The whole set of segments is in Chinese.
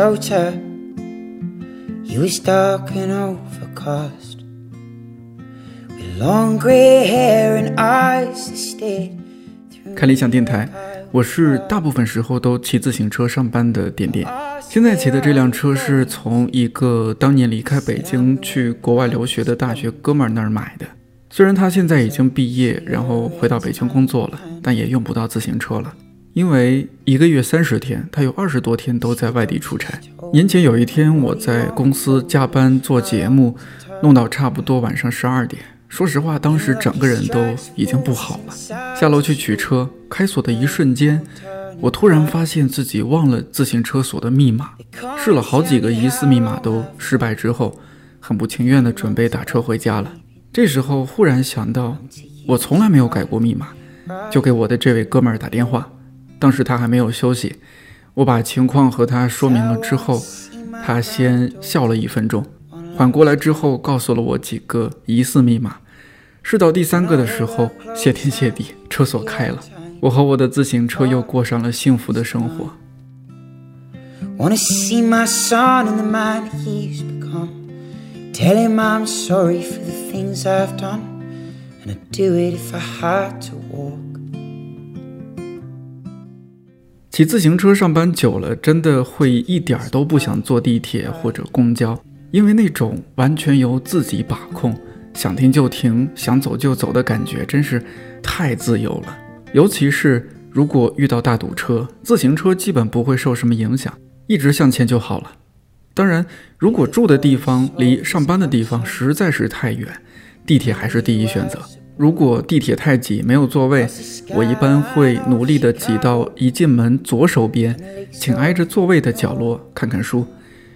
Minnesota. You was dark and overcast. With long gray hair and eyes that stared. 看理想电台，我是大部分时候都骑自行车上班的点点。现在骑的这辆车是从一个当年离开北京去国外留学的大学哥们儿那儿买的。虽然他现在已经毕业，然后回到北京工作了，但也用不到自行车了，因为一个月三十天，他有二十多天都在外地出差。年前有一天，我在公司加班做节目，弄到差不多晚上十二点。说实话，当时整个人都已经不好了。下楼去取车，开锁的一瞬间。我突然发现自己忘了自行车锁的密码，试了好几个疑似密码都失败之后，很不情愿的准备打车回家了。这时候忽然想到，我从来没有改过密码，就给我的这位哥们儿打电话。当时他还没有休息，我把情况和他说明了之后，他先笑了一分钟，缓过来之后告诉了我几个疑似密码。试到第三个的时候，谢天谢地，车锁开了。我和我的自行车又过上了幸福的生活。骑自行车上班久了，真的会一点都不想坐地铁或者公交，因为那种完全由自己把控，想停就停，想走就走的感觉，真是太自由了。尤其是如果遇到大堵车，自行车基本不会受什么影响，一直向前就好了。当然，如果住的地方离上班的地方实在是太远，地铁还是第一选择。如果地铁太挤没有座位，我一般会努力的挤到一进门左手边，请挨着座位的角落看看书。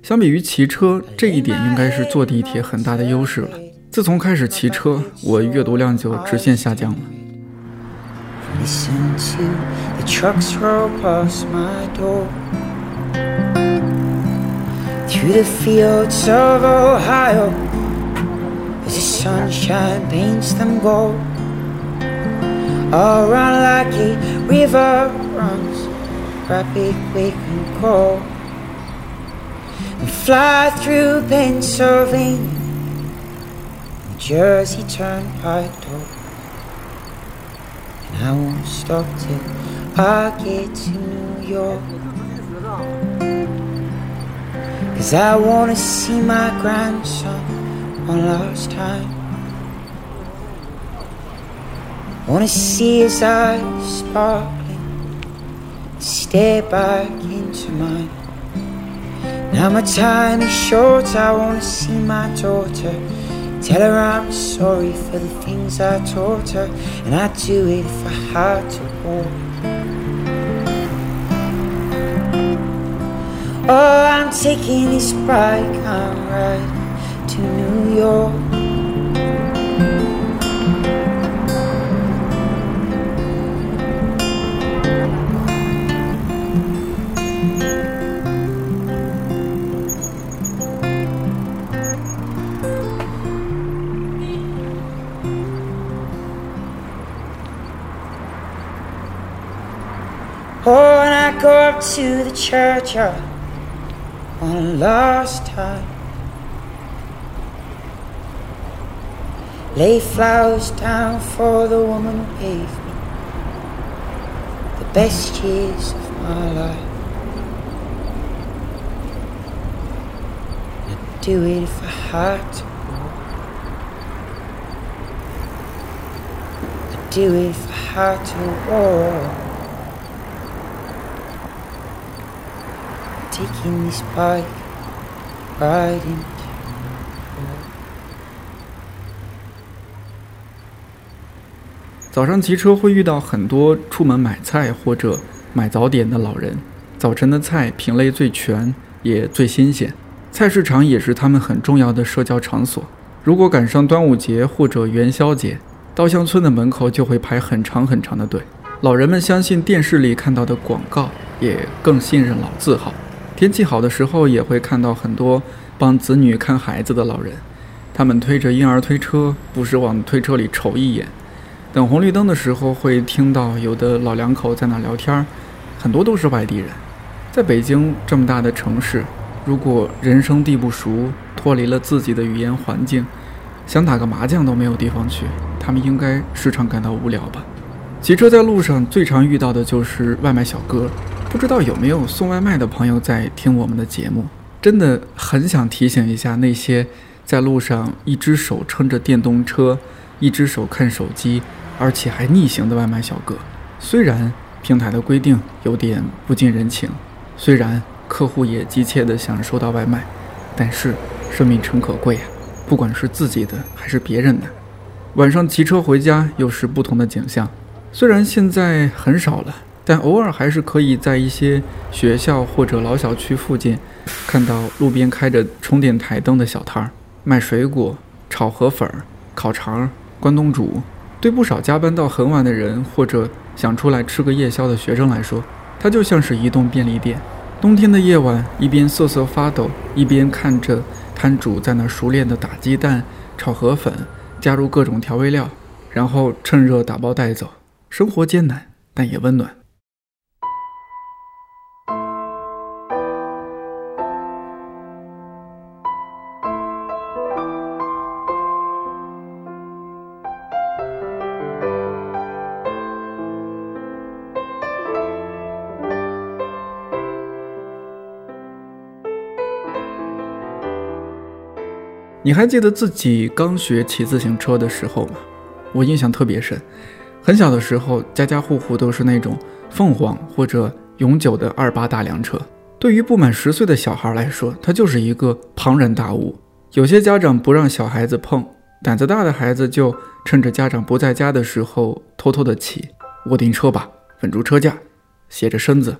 相比于骑车，这一点应该是坐地铁很大的优势了。自从开始骑车，我阅读量就直线下降了。The sunshine paints them gold. Like a river runs, rapid, quick, and cold. And fly through Pennsylvania, Jersey Turnpike door. And I won't stop till I get to New York. Cause I wanna see my grandson one last time. Wanna see his eyes sparkling, stare back into mine. Now my time is short, I wanna see my daughter. Tell her I'm sorry for the things I taught her, and I'd do it if I had to walk. Oh, I'm taking this bike, I'm riding to New York. Oh, and I go up to the churchyard one last time. Lay flowers down for the woman who paved me the best years of my life. I'd do it if I had to. I'd do it if I had to walk. taking this bike right 早上骑车会遇到很多出门买菜或者买早点的老人。早晨的菜品类最全，也最新鲜。菜市场也是他们很重要的社交场所。如果赶上端午节或者元宵节，稻香村的门口就会排很长很长的队。老人们相信电视里看到的广告，也更信任老字号。天气好的时候，也会看到很多帮子女看孩子的老人，他们推着婴儿推车，不时往推车里瞅一眼。等红绿灯的时候，会听到有的老两口在那聊天，很多都是外地人。在北京这么大的城市，如果人生地不熟，脱离了自己的语言环境，想打个麻将都没有地方去，他们应该时常感到无聊吧？骑车在路上最常遇到的就是外卖小哥，不知道有没有送外卖的朋友在听我们的节目？真的很想提醒一下那些在路上一只手撑着电动车，一只手看手机，而且还逆行的外卖小哥。虽然平台的规定有点不近人情。虽然客户也急切地想收到外卖，但是生命诚可贵啊，不管是自己的还是别人的。晚上骑车回家又是不同的景象，虽然现在很少了，但偶尔还是可以在一些学校或者老小区附近看到路边开着充电台灯的小摊儿，卖水果、炒河粉、烤肠、关东煮。对不少加班到很晚的人或者想出来吃个夜宵的学生来说，它就像是移动便利店。冬天的夜晚，一边瑟瑟发抖，一边看着摊主在那熟练的打鸡蛋、炒河粉，加入各种调味料，然后趁热打包带走。生活艰难，但也温暖。你还记得自己刚学骑自行车的时候吗？我印象特别深。很小的时候，家家户户都是那种凤凰或者永久的二八大梁车。对于不满十岁的小孩来说，它就是一个庞然大物。有些家长不让小孩子碰，胆子大的孩子就趁着家长不在家的时候偷偷的骑。握定车把，稳住车架，斜着身子，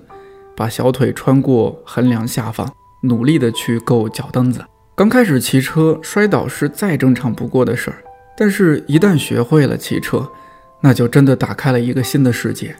把小腿穿过横梁下方，努力的去够脚蹬子。刚开始骑车摔倒是再正常不过的事儿，但是，一旦学会了骑车，那就真的打开了一个新的世界。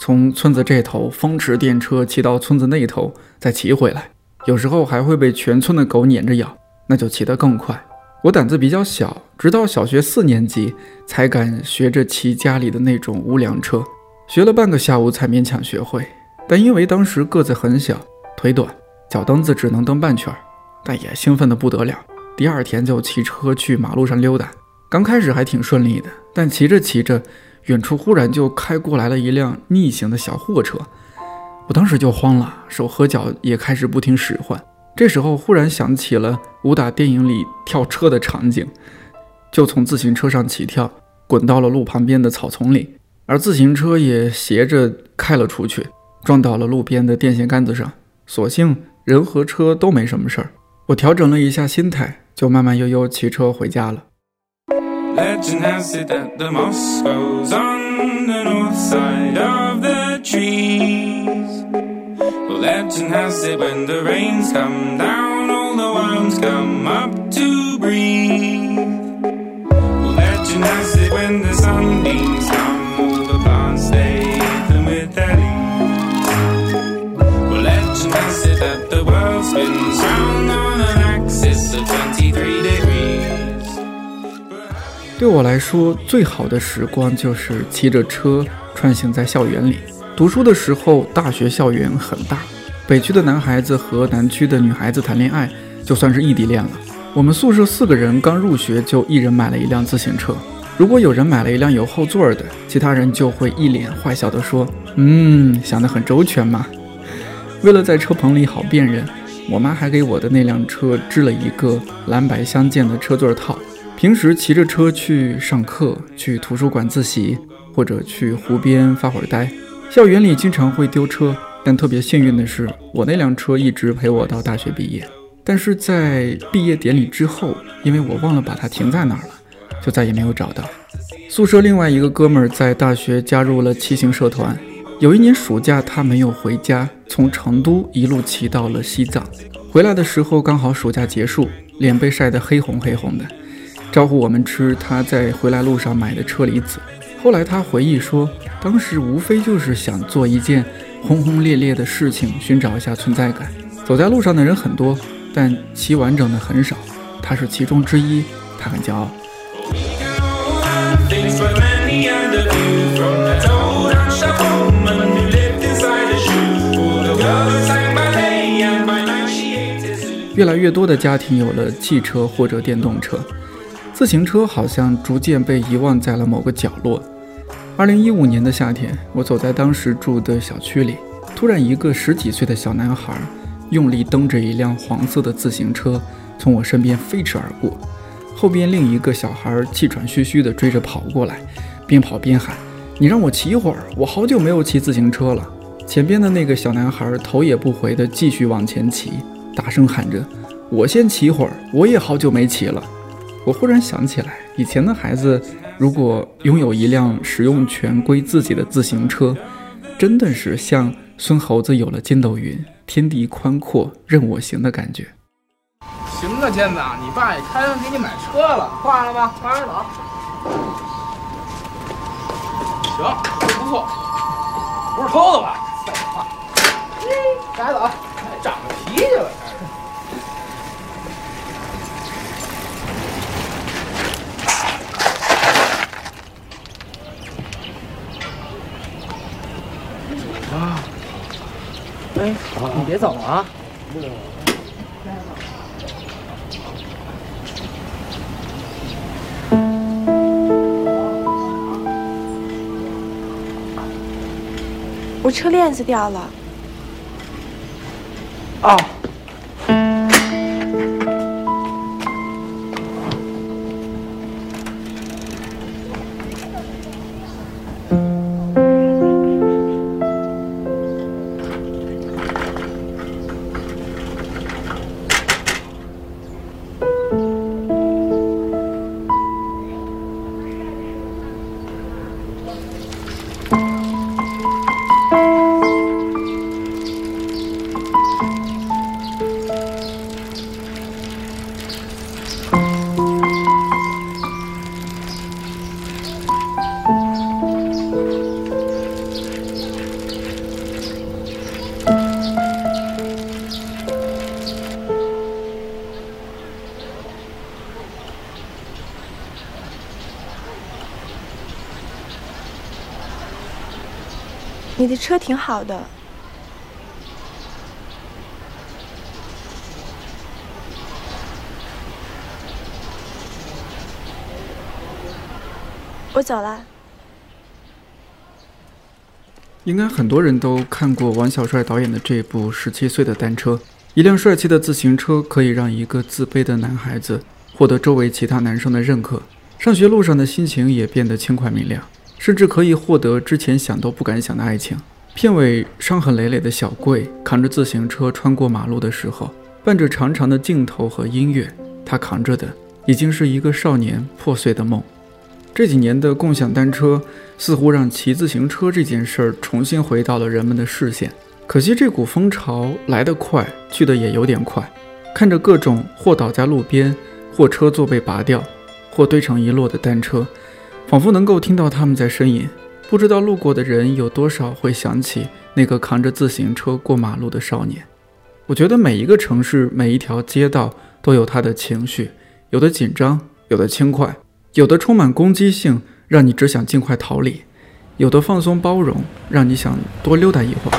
从村子这头风驰电掣骑到村子那头，再骑回来，有时候还会被全村的狗撵着咬，那就骑得更快。我胆子比较小，直到小学四年级才敢学着骑家里的那种无梁车，学了半个下午才勉强学会。但因为当时个子很小，腿短，脚蹬子只能蹬半圈儿。但也兴奋得不得了，第二天就骑车去马路上溜达。刚开始还挺顺利的，但骑着骑着，远处忽然就开过来了一辆逆行的小货车，我当时就慌了，手和脚也开始不听使唤。这时候忽然想起了武打电影里跳车的场景，就从自行车上起跳，滚到了路旁边的草丛里，而自行车也斜着开了出去，撞到了路边的电线杆子上。所幸人和车都没什么事儿。我调整了一下心态，就慢慢悠悠骑车回家了。Legend has it that the moss grows on the north side of the trees. Well, legend has it when the rains come down, all the worms come up to breathe. Well, legend has it when the sunbeams come, all the plants stay even with their leaves. Well, legend has it that the world spins round. 对我来说，最好的时光就是骑着车穿行在校园里。读书的时候，大学校园很大，北区的男孩子和南区的女孩子谈恋爱，就算是异地恋了。我们宿舍四个人刚入学，就一人买了一辆自行车。如果有人买了一辆有后座的，其他人就会一脸坏笑地说：“嗯，想得很周全嘛。”为了在车棚里好辨认，我妈还给我的那辆车织了一个蓝白相间的车座套。平时骑着车去上课，去图书馆自习，或者去湖边发会儿呆。校园里经常会丢车，但特别幸运的是，我那辆车一直陪我到大学毕业。但是在毕业典礼之后，因为我忘了把它停在哪儿了，就再也没有找到。宿舍另外一个哥们儿在大学加入了骑行社团。有一年暑假，他没有回家，从成都一路骑到了西藏。回来的时候刚好暑假结束，脸被晒得黑红黑红的。招呼我们吃他在回来路上买的车厘子。后来他回忆说，当时无非就是想做一件轰轰烈烈的事情，寻找一下存在感。走在路上的人很多，但骑完整的很少。他是其中之一，他很骄傲。越来越多的家庭有了汽车或者电动车，自行车好像逐渐被遗忘在了某个角落。二零一五年的夏天，我走在当时住的小区里，突然一个十几岁的小男孩用力蹬着一辆黄色的自行车从我身边飞驰而过，后边另一个小孩气喘吁吁地追着跑过来，边跑边喊：“你让我骑一会儿，我好久没有骑自行车了。”前边的那个小男孩头也不回地继续往前骑，大声喊着：“我先骑会儿，我也好久没骑了。”我忽然想起来，以前的孩子如果拥有一辆使用权归自己的自行车，真的是像孙猴子有了筋斗云，天地宽阔任我行的感觉。行啊，健子，你爸也开完给你买车了，挂了吧，慢点走。行，不错，不是偷的吧？该走，长了脾气了。哎，你别走啊！我车链子掉了。哦。你车挺好的，我走了。应该很多人都看过王小帅导演的这部《十七岁的单车》。一辆帅气的自行车可以让一个自卑的男孩子获得周围其他男生的认可，上学路上的心情也变得轻快明亮。甚至可以获得之前想都不敢想的爱情。片尾伤痕累累的小贵扛着自行车穿过马路的时候，伴着长长的镜头和音乐，他扛着的已经是一个少年破碎的梦。这几年的共享单车似乎让骑自行车这件事儿重新回到了人们的视线。可惜这股风潮来得快，去得也有点快。看着各种或倒在路边，或车座被拔掉，或堆成一摞的单车。仿佛能够听到他们在呻吟，不知道路过的人有多少会想起那个扛着自行车过马路的少年。我觉得每一个城市、每一条街道都有它的情绪，有的紧张，有的轻快，有的充满攻击性，让你只想尽快逃离；有的放松包容，让你想多溜达一会儿。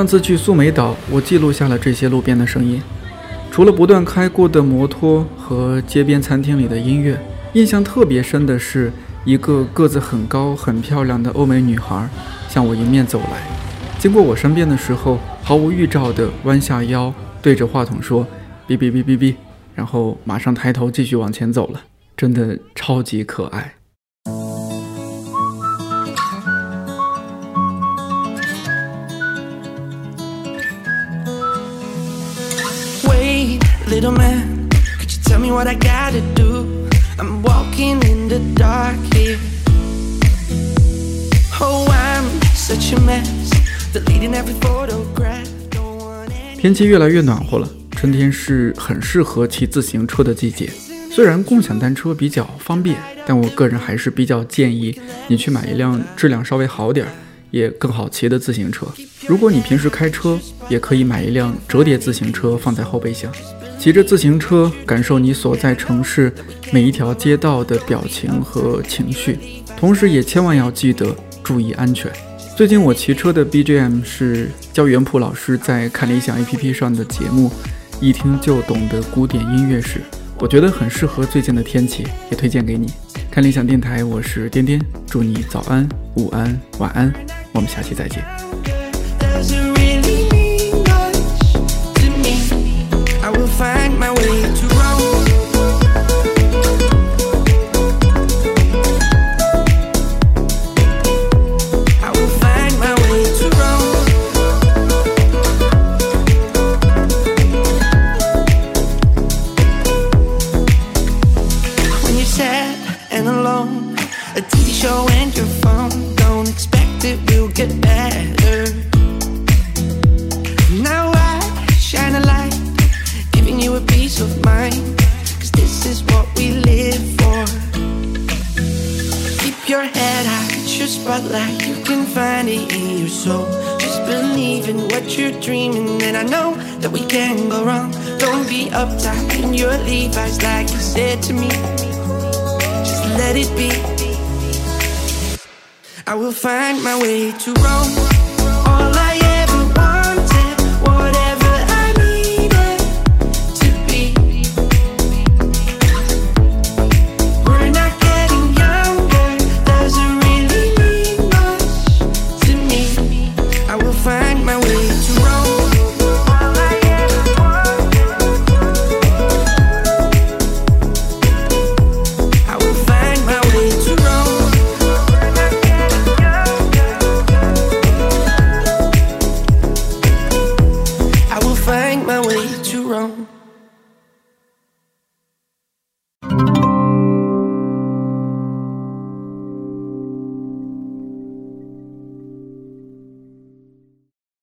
上次去素梅岛，我记录下了这些路边的声音，除了不断开过的摩托和街边餐厅里的音乐，印象特别深的是一个个子很高、很漂亮的欧美女孩向我迎面走来，经过我身边的时候，毫无预兆地弯下腰，对着话筒说：“哔哔哔哔哔”，然后马上抬头继续往前走了，真的超级可爱。Little man, could you tell me what I gotta do? I'm walking in the dark here. Oh, I'm such a mess, deleting every photograph. 天气越来越暖和了，春天是很适合骑自行车的季节。虽然共享单车比较方便，但我个人还是比较建议你去买一辆质量稍微好点儿、也更好骑的自行车。如果你平时开车，也可以买一辆折叠自行车放在后备箱。骑着自行车，感受你所在城市每一条街道的表情和情绪，同时也千万要记得注意安全。最近我骑车的 BGM 是焦元溥老师在看理想 APP 上的节目《一听就懂的古典音乐史》，我觉得很适合最近的天气，也推荐给你。看理想电台，我是颠颠，祝你早安、午安、晚安，我们下期再见。Find my way to you a peace of mind Cause this is what we live for. Keep your head high, it's your spotlight You can find it in your soul. Just believe in what you're dreaming And I know that we can go wrong. Don't be uptight in your Levi's Like you said to me. Just let it be. I will find my way to Rome